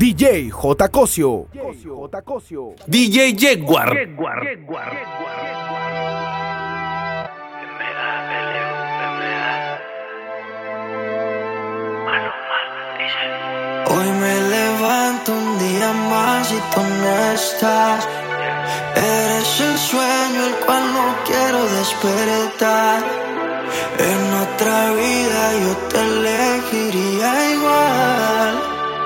DJ J. Cosio. DJ Jaguar. Hoy me levanto un día más y tú no estás. Eres el sueño el cual no quiero despertar. En otra vida yo te elegiría igual.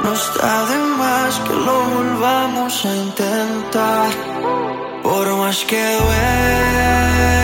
No está de más que lo volvamos a intentar, por más que duele.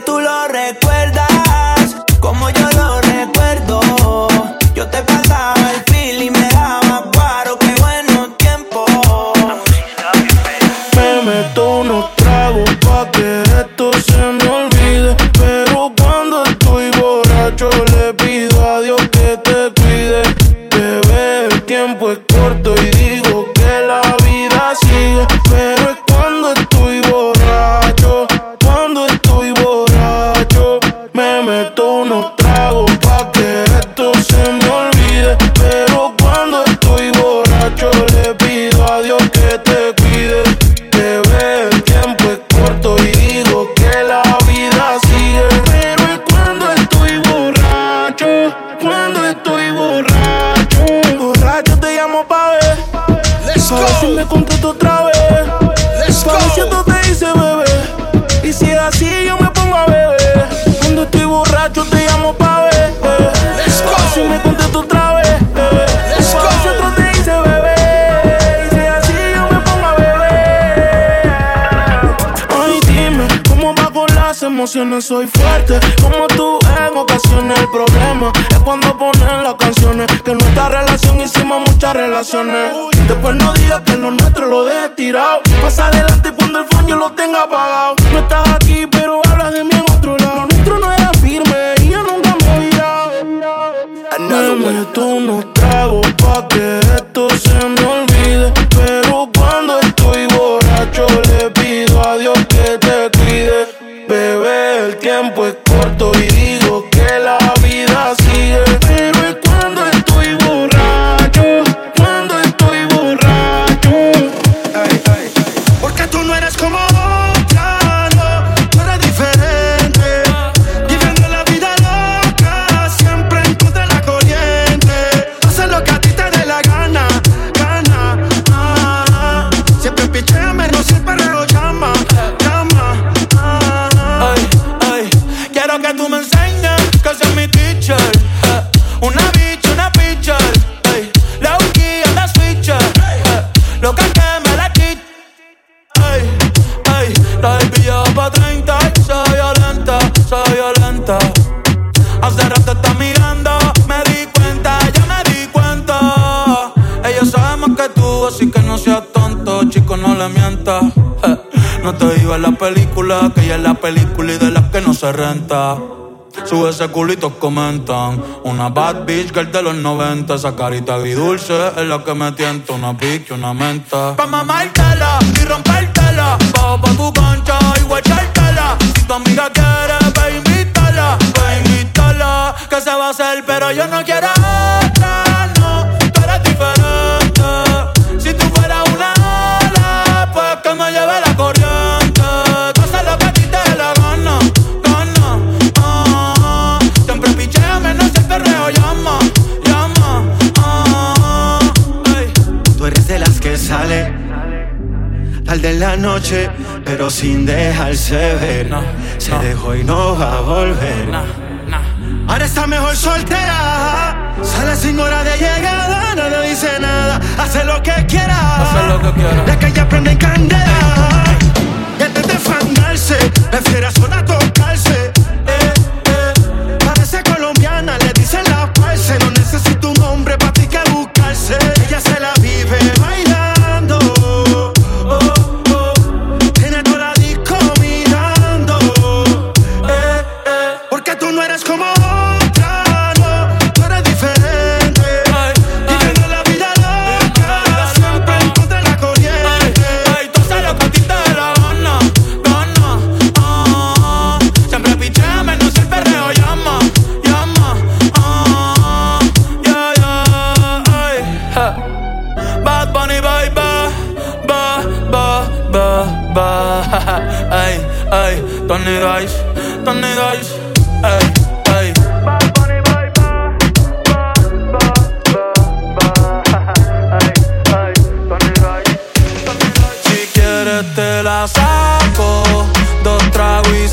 llamo pa' ver emociones soy fuerte. Como tú en ocasiones el problema es cuando ponen las canciones. Que en nuestra relación hicimos muchas relaciones. Después no digas que lo nuestro lo deje tirado. Más adelante cuando el fondo lo tenga apagado. No estás aquí, pero hablas de mí en otro lado. Lo nuestro no era firme y yo nunca me he virado. Me meto unos tragos pa' que esto se me olvide. Película, que ella es la película y de las que no se renta. Sube ese culito, comentan. Una bad bitch girl de los 90. Esa carita agridulce es la que me tienta. Una pique, una menta. Pa' mamártela y rompértela. Bajo pa' tu concha y guachártela. Si tu amiga quiere, ve invítala. Ve invítala. Que se va a hacer, pero yo no quiero en la noche, pero sin dejarse ver. No, Se no. dejó y no va a volver. Ahora está mejor soltera. Sale sin hora de llegada, no le dice nada. Hace lo que quiera. Hace lo que quiera. La calle prende en candela. Y antes de fandarse, prefiere sola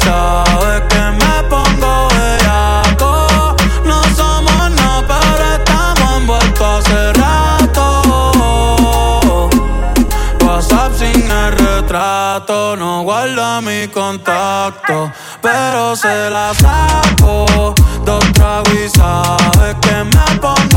sabes que me pongo bellaco. No somos nada pero estamos envueltos hace rato. WhatsApp sin el retrato No guarda mi contacto Pero se la saco. Dos tragos sabes que me pongo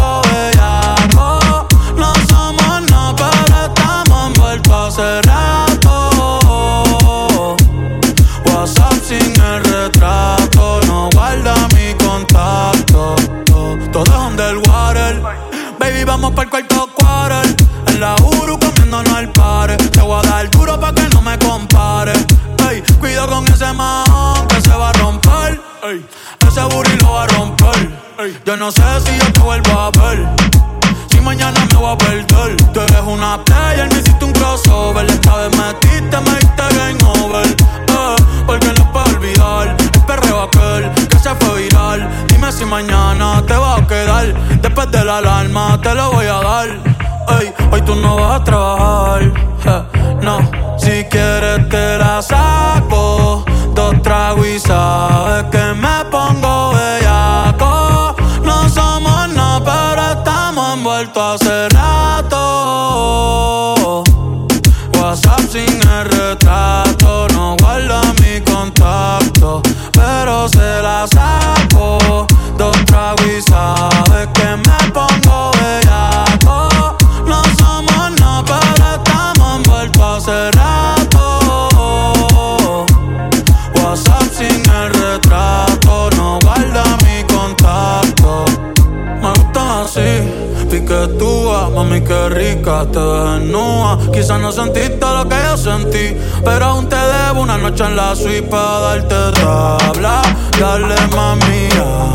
Baby, vamos para el cuarto quarter. En la Uru comiéndonos al pare Te voy a dar duro pa' que no me compare. Ey, cuida con ese man que se va a romper. Ey, ese booty lo va a romper. Ey, yo no sé si yo te vuelvo a ver. Si mañana me voy a perder. Tú eres una player, me hiciste un crossover. Esta vez metiste, me diste game over eh, Porque no puedo olvidar. El perreo aquel que se fue viral. Dime si mañana Después de la alarma te lo voy a dar. Ey, hoy tú no vas a trabajar. No, si quieres te la Quizás no sentiste lo que yo sentí, pero aún te debo una noche en la suite para darte tabla. Dale, mami, ah.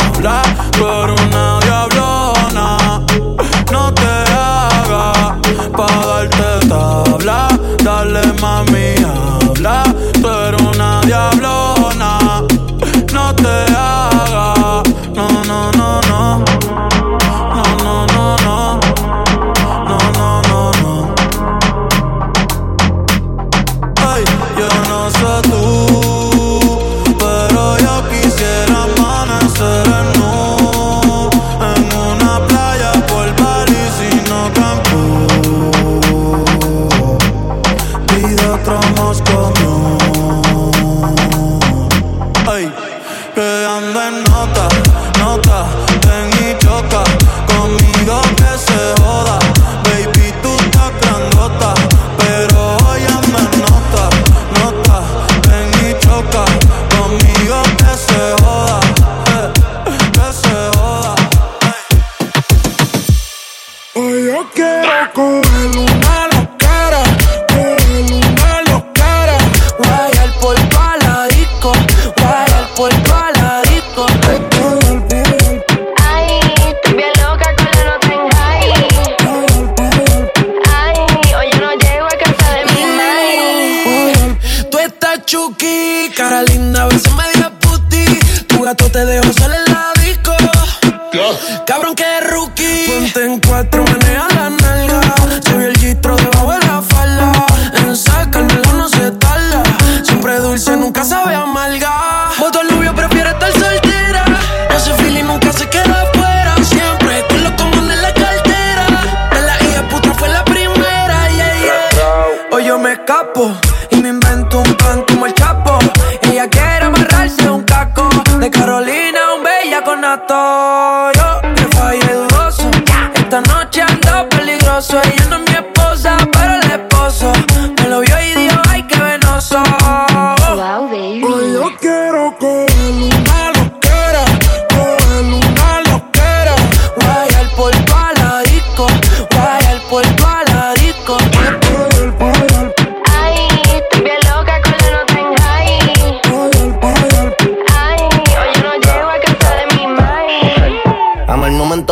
Ponte en cuatro, maneja la nalga.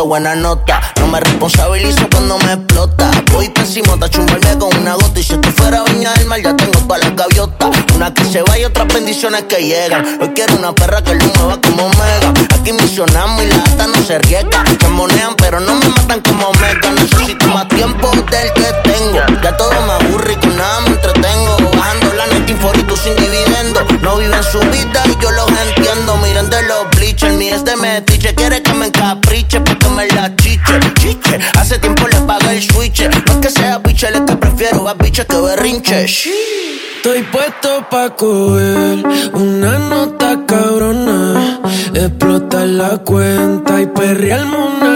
buena nota. No me responsabilizo cuando me explota. Voy pésimo, te chumbarme con una gota. Y si esto fuera viña del mar, ya tengo para las gaviotas. Una que se va y otras bendiciones que llegan. Hoy quiero una perra que lo mueva como mega. Aquí misionamos y la gata no se riega. Se monean, pero no me matan como mega. Necesito más tiempo del que tengo. Ya todo me aburre y con nada me entretengo. Bajando la net y sin dividendo. No viven su vida y yo los entiendo. Miren de los bleachers, mi es de metiche Hace tiempo le pagué el switch. No es que sea biche, le que prefiero a biche que berrinche. Estoy puesto pa' coger una nota cabrona. Explotar la cuenta y perrearme una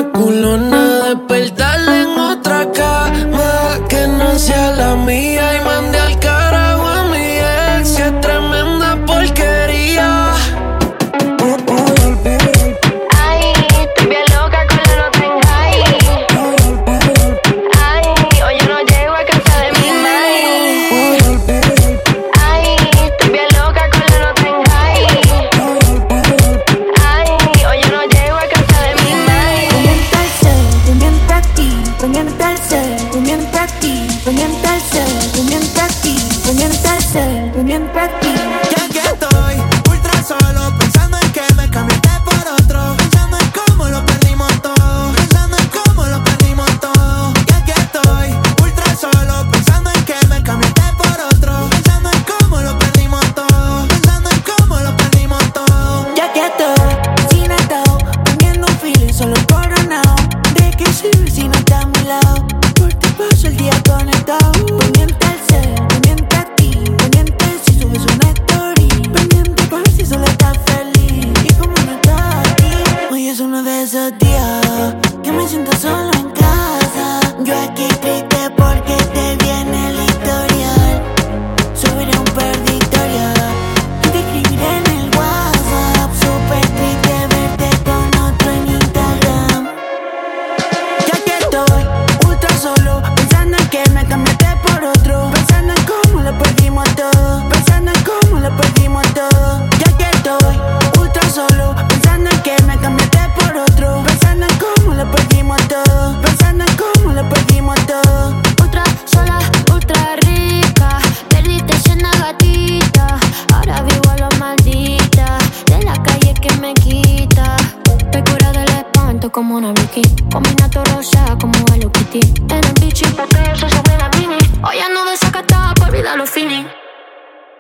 como una Vicky. Combinato rosa como Hello Kitty. En el bichi, porque eso se juega mini. Hoy ando desacatada por olvidar los fini.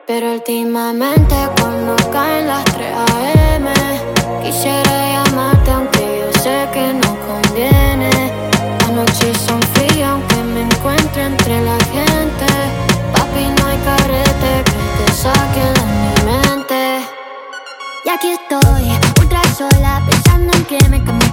Pero últimamente cuando caen las 3 AM Quisiera llamarte aunque yo sé que no conviene Las noches son frías aunque me encuentre entre la gente Papi, no hay carrete que te saquen de mi mente Y aquí estoy, ultra sola, pensando en que me cambié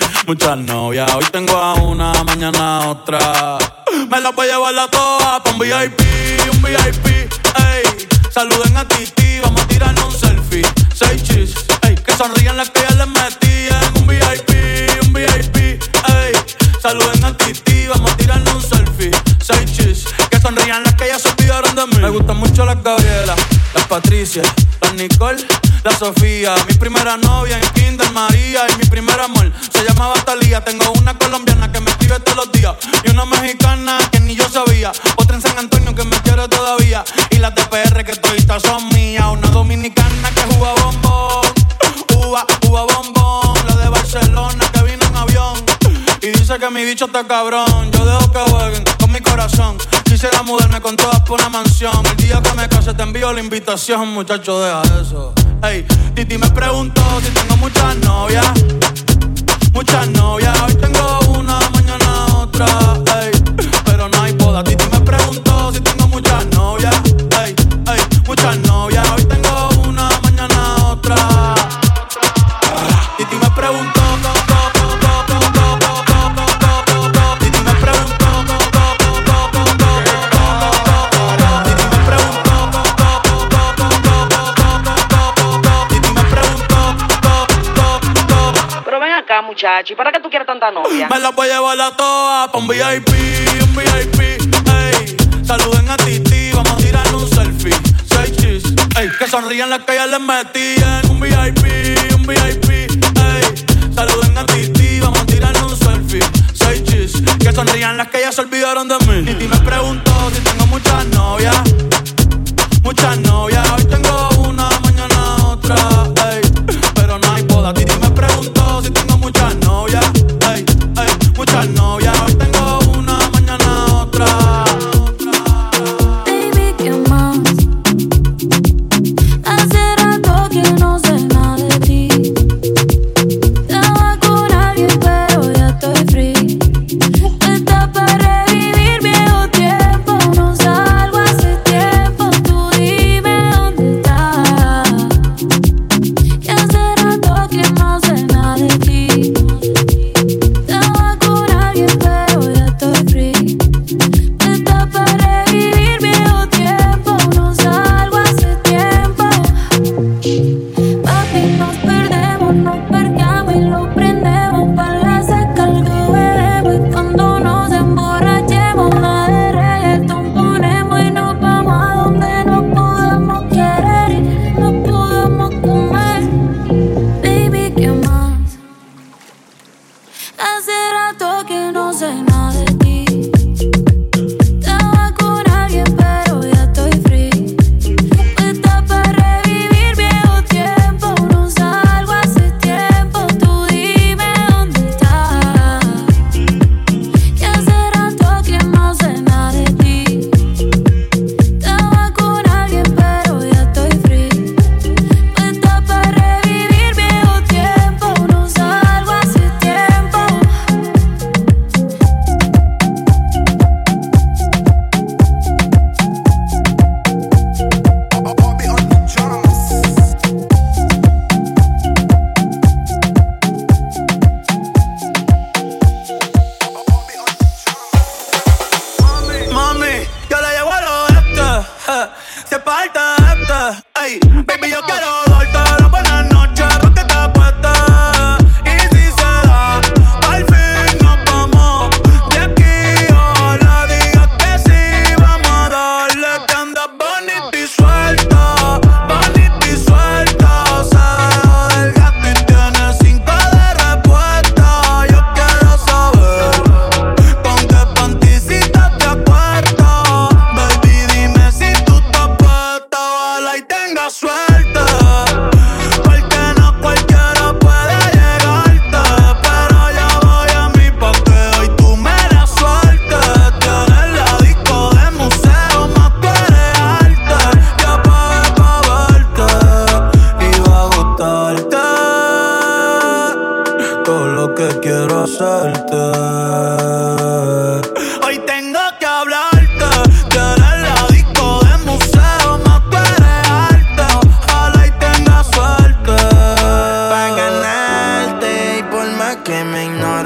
la voy a llevar la toa pa' un VIP, un VIP. Ey. Saluden a Titi, vamos a tirarnos un selfie. Seis chis, ey. Que sonrían las que ya les metían. Un VIP, un VIP. Ey. Saluden a Titi, vamos a tirarnos un selfie. Seis chis, que sonrían las que ya se olvidaron de mí. Me gustan mucho las Gabriela, las Patricia, las Nicole, la Sofía. Mi primera novia en Kinder María y mi primer amor se llamaba Talía. Tengo una colombiana que me escribe todos los días y una mexicana que ni yo sabía. Otra en San Antonio que me quiere todavía y las de PR que todavía son mías. Una dominicana que juega bombón, uva, uva bombón. La de Barcelona que vino en avión y dice que mi bicho está cabrón. Yo dejo que jueguen con mi corazón. Quisiera mudarme con todas por una mansión. El día que me case te envío la invitación, muchacho, deja eso. Ey, Titi me preguntó si tengo muchas novias. Muchas novias, hoy tengo una, mañana otra. Ey, pero no hay boda. Titi me preguntó si tengo muchas novias. Ey, ey, muchas novias, muchacho. ¿Y para qué tú quieres tanta novia? Me la voy a llevar a todas pa' un VIP, un VIP, ey. Saluden a Titi, vamos a tirar un selfie. Seis chis, ey. Que sonrían las que ya les metían. Un VIP, un VIP, ey. Saluden a Titi, vamos a tirar un selfie. Seis chis, que sonrían las que ya se olvidaron de mí. Titi me preguntó si tengo muchas novias. Muchas novias, hoy tengo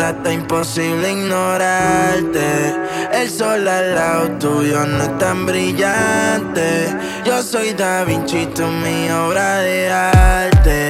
ahora está imposible ignorarte. El sol al lado tuyo no es tan brillante. Yo soy Da Vinci, tú mi obra de arte.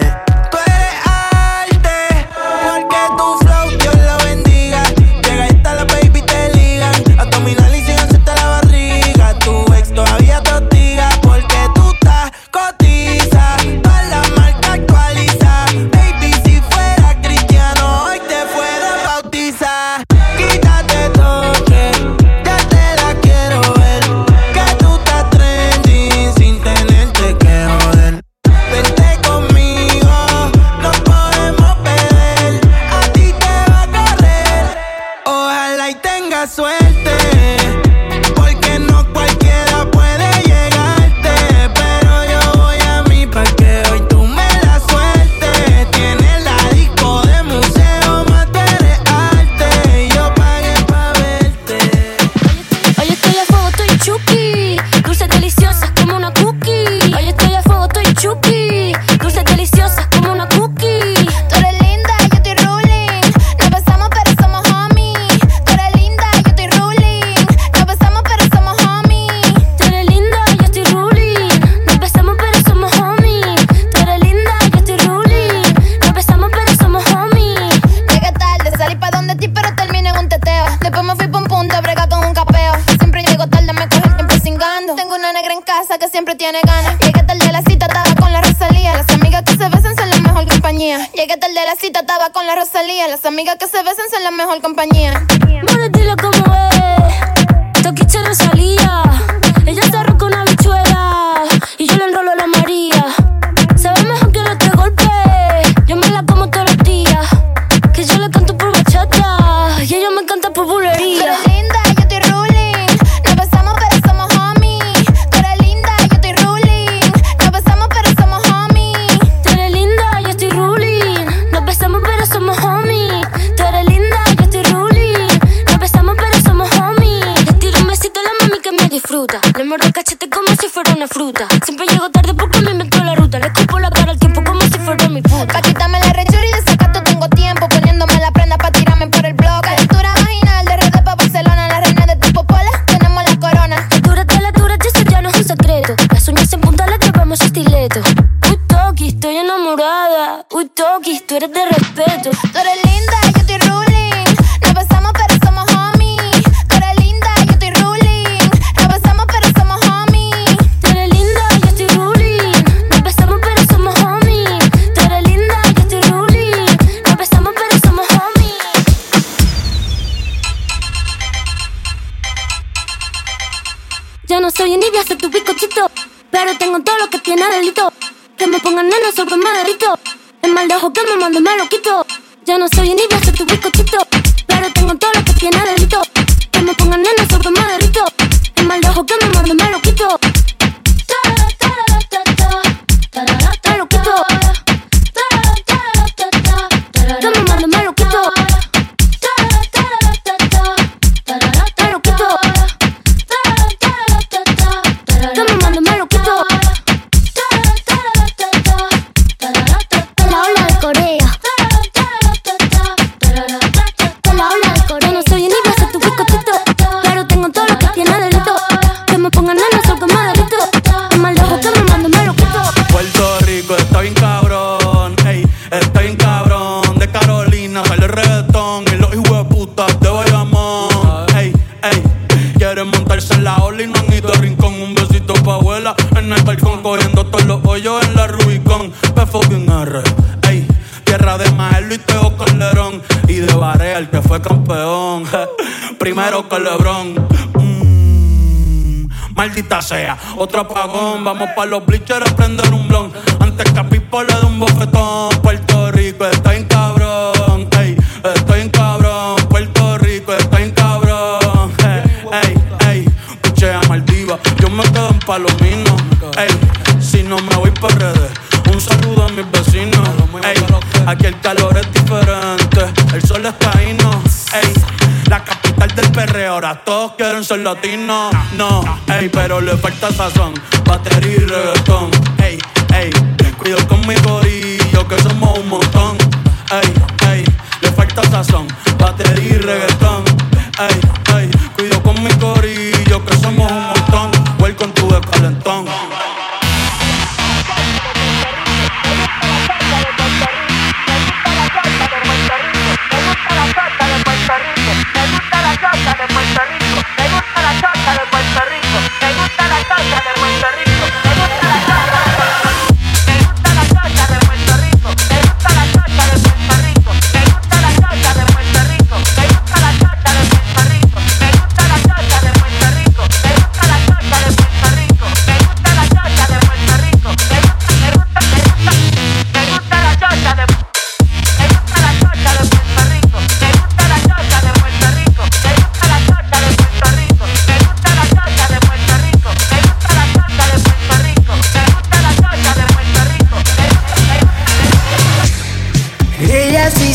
fruta. Le muerdo el cachete como si fuera una fruta. Siempre llego Vamos pa' los bleachers a prender un blon. Antes que a Pipo le de un bofetón. Puerto Rico está en cabrón. Ey, estoy en cabrón. Puerto Rico está en cabrón. Ey, ey, ey. a Maldiva. Yo me quedo en Palomino. Ey, si no me voy por redes. Un saludo a mis vecinos. Ey, aquí el calor es diferente. El sol está ahí, no. Ey, Ahora todos quieren ser latinos. No, ey, pero le falta sazón. Batería y reggaetón. Ey, ey, cuido con mi corillo que somos un montón. Ey, ey, le falta sazón. Batería y reggaetón. Ey, ey, cuido con mi corillo que somos un montón. Welcome to the calentón.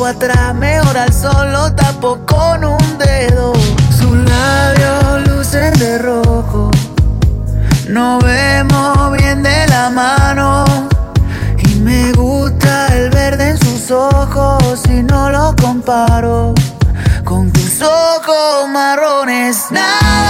tiempo atrás, mejor al sol lo tapo con un dedo. Sus labios lucen de rojo, no vemos bien de la mano. Y me gusta el verde en sus ojos si no lo comparo con tus ojos marrones. Nada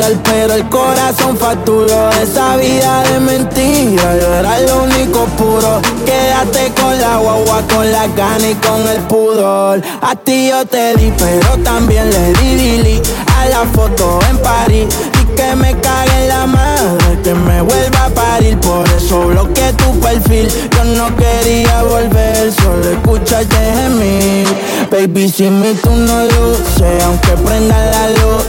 real, pero el corazón facturó. Esa vida de mentira, yo era lo único puro. Quédate con la guagua, con la gana y con el pudor. A ti yo te di, pero también le di dili a la foto en París. Y que me cague la madre, que me vuelva a parir. Por eso bloqueé tu perfil. Yo no quería volver, solo escucharte gemir. Baby, si mi tú no luces, aunque prenda la luz,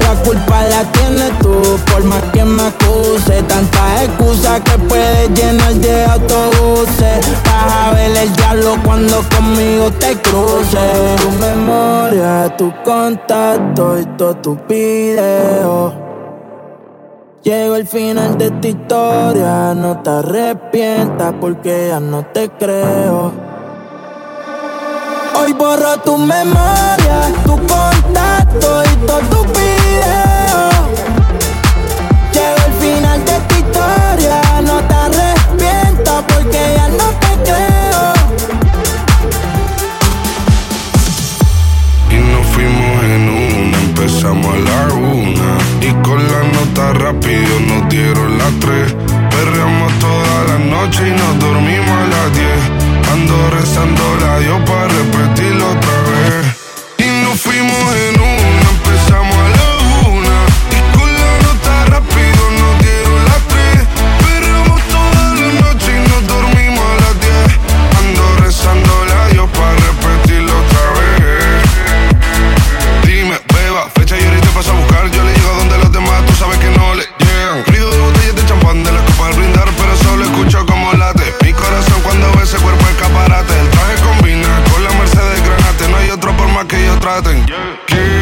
la culpa la tienes tú, por más que me acuse. Tantas excusas que puedes llenar de autobuses. Vas a ver el diablo cuando conmigo te cruces. Tu memoria, tu contacto y todo tu video. Llego al final de esta historia, no te arrepientas porque ya no te creo. Hoy borro tu memoria, tu contacto y todo tu video. Llego al final de esta historia, no te arrepientas porque ya no te creo. Y nos fuimos en una, empezamos a la una. Y con la nota rápido nos dieron las tres. Perreamos toda la noche y nos dormimos a las diez. Ando rezando la Dios para repetirlo otra. Por más que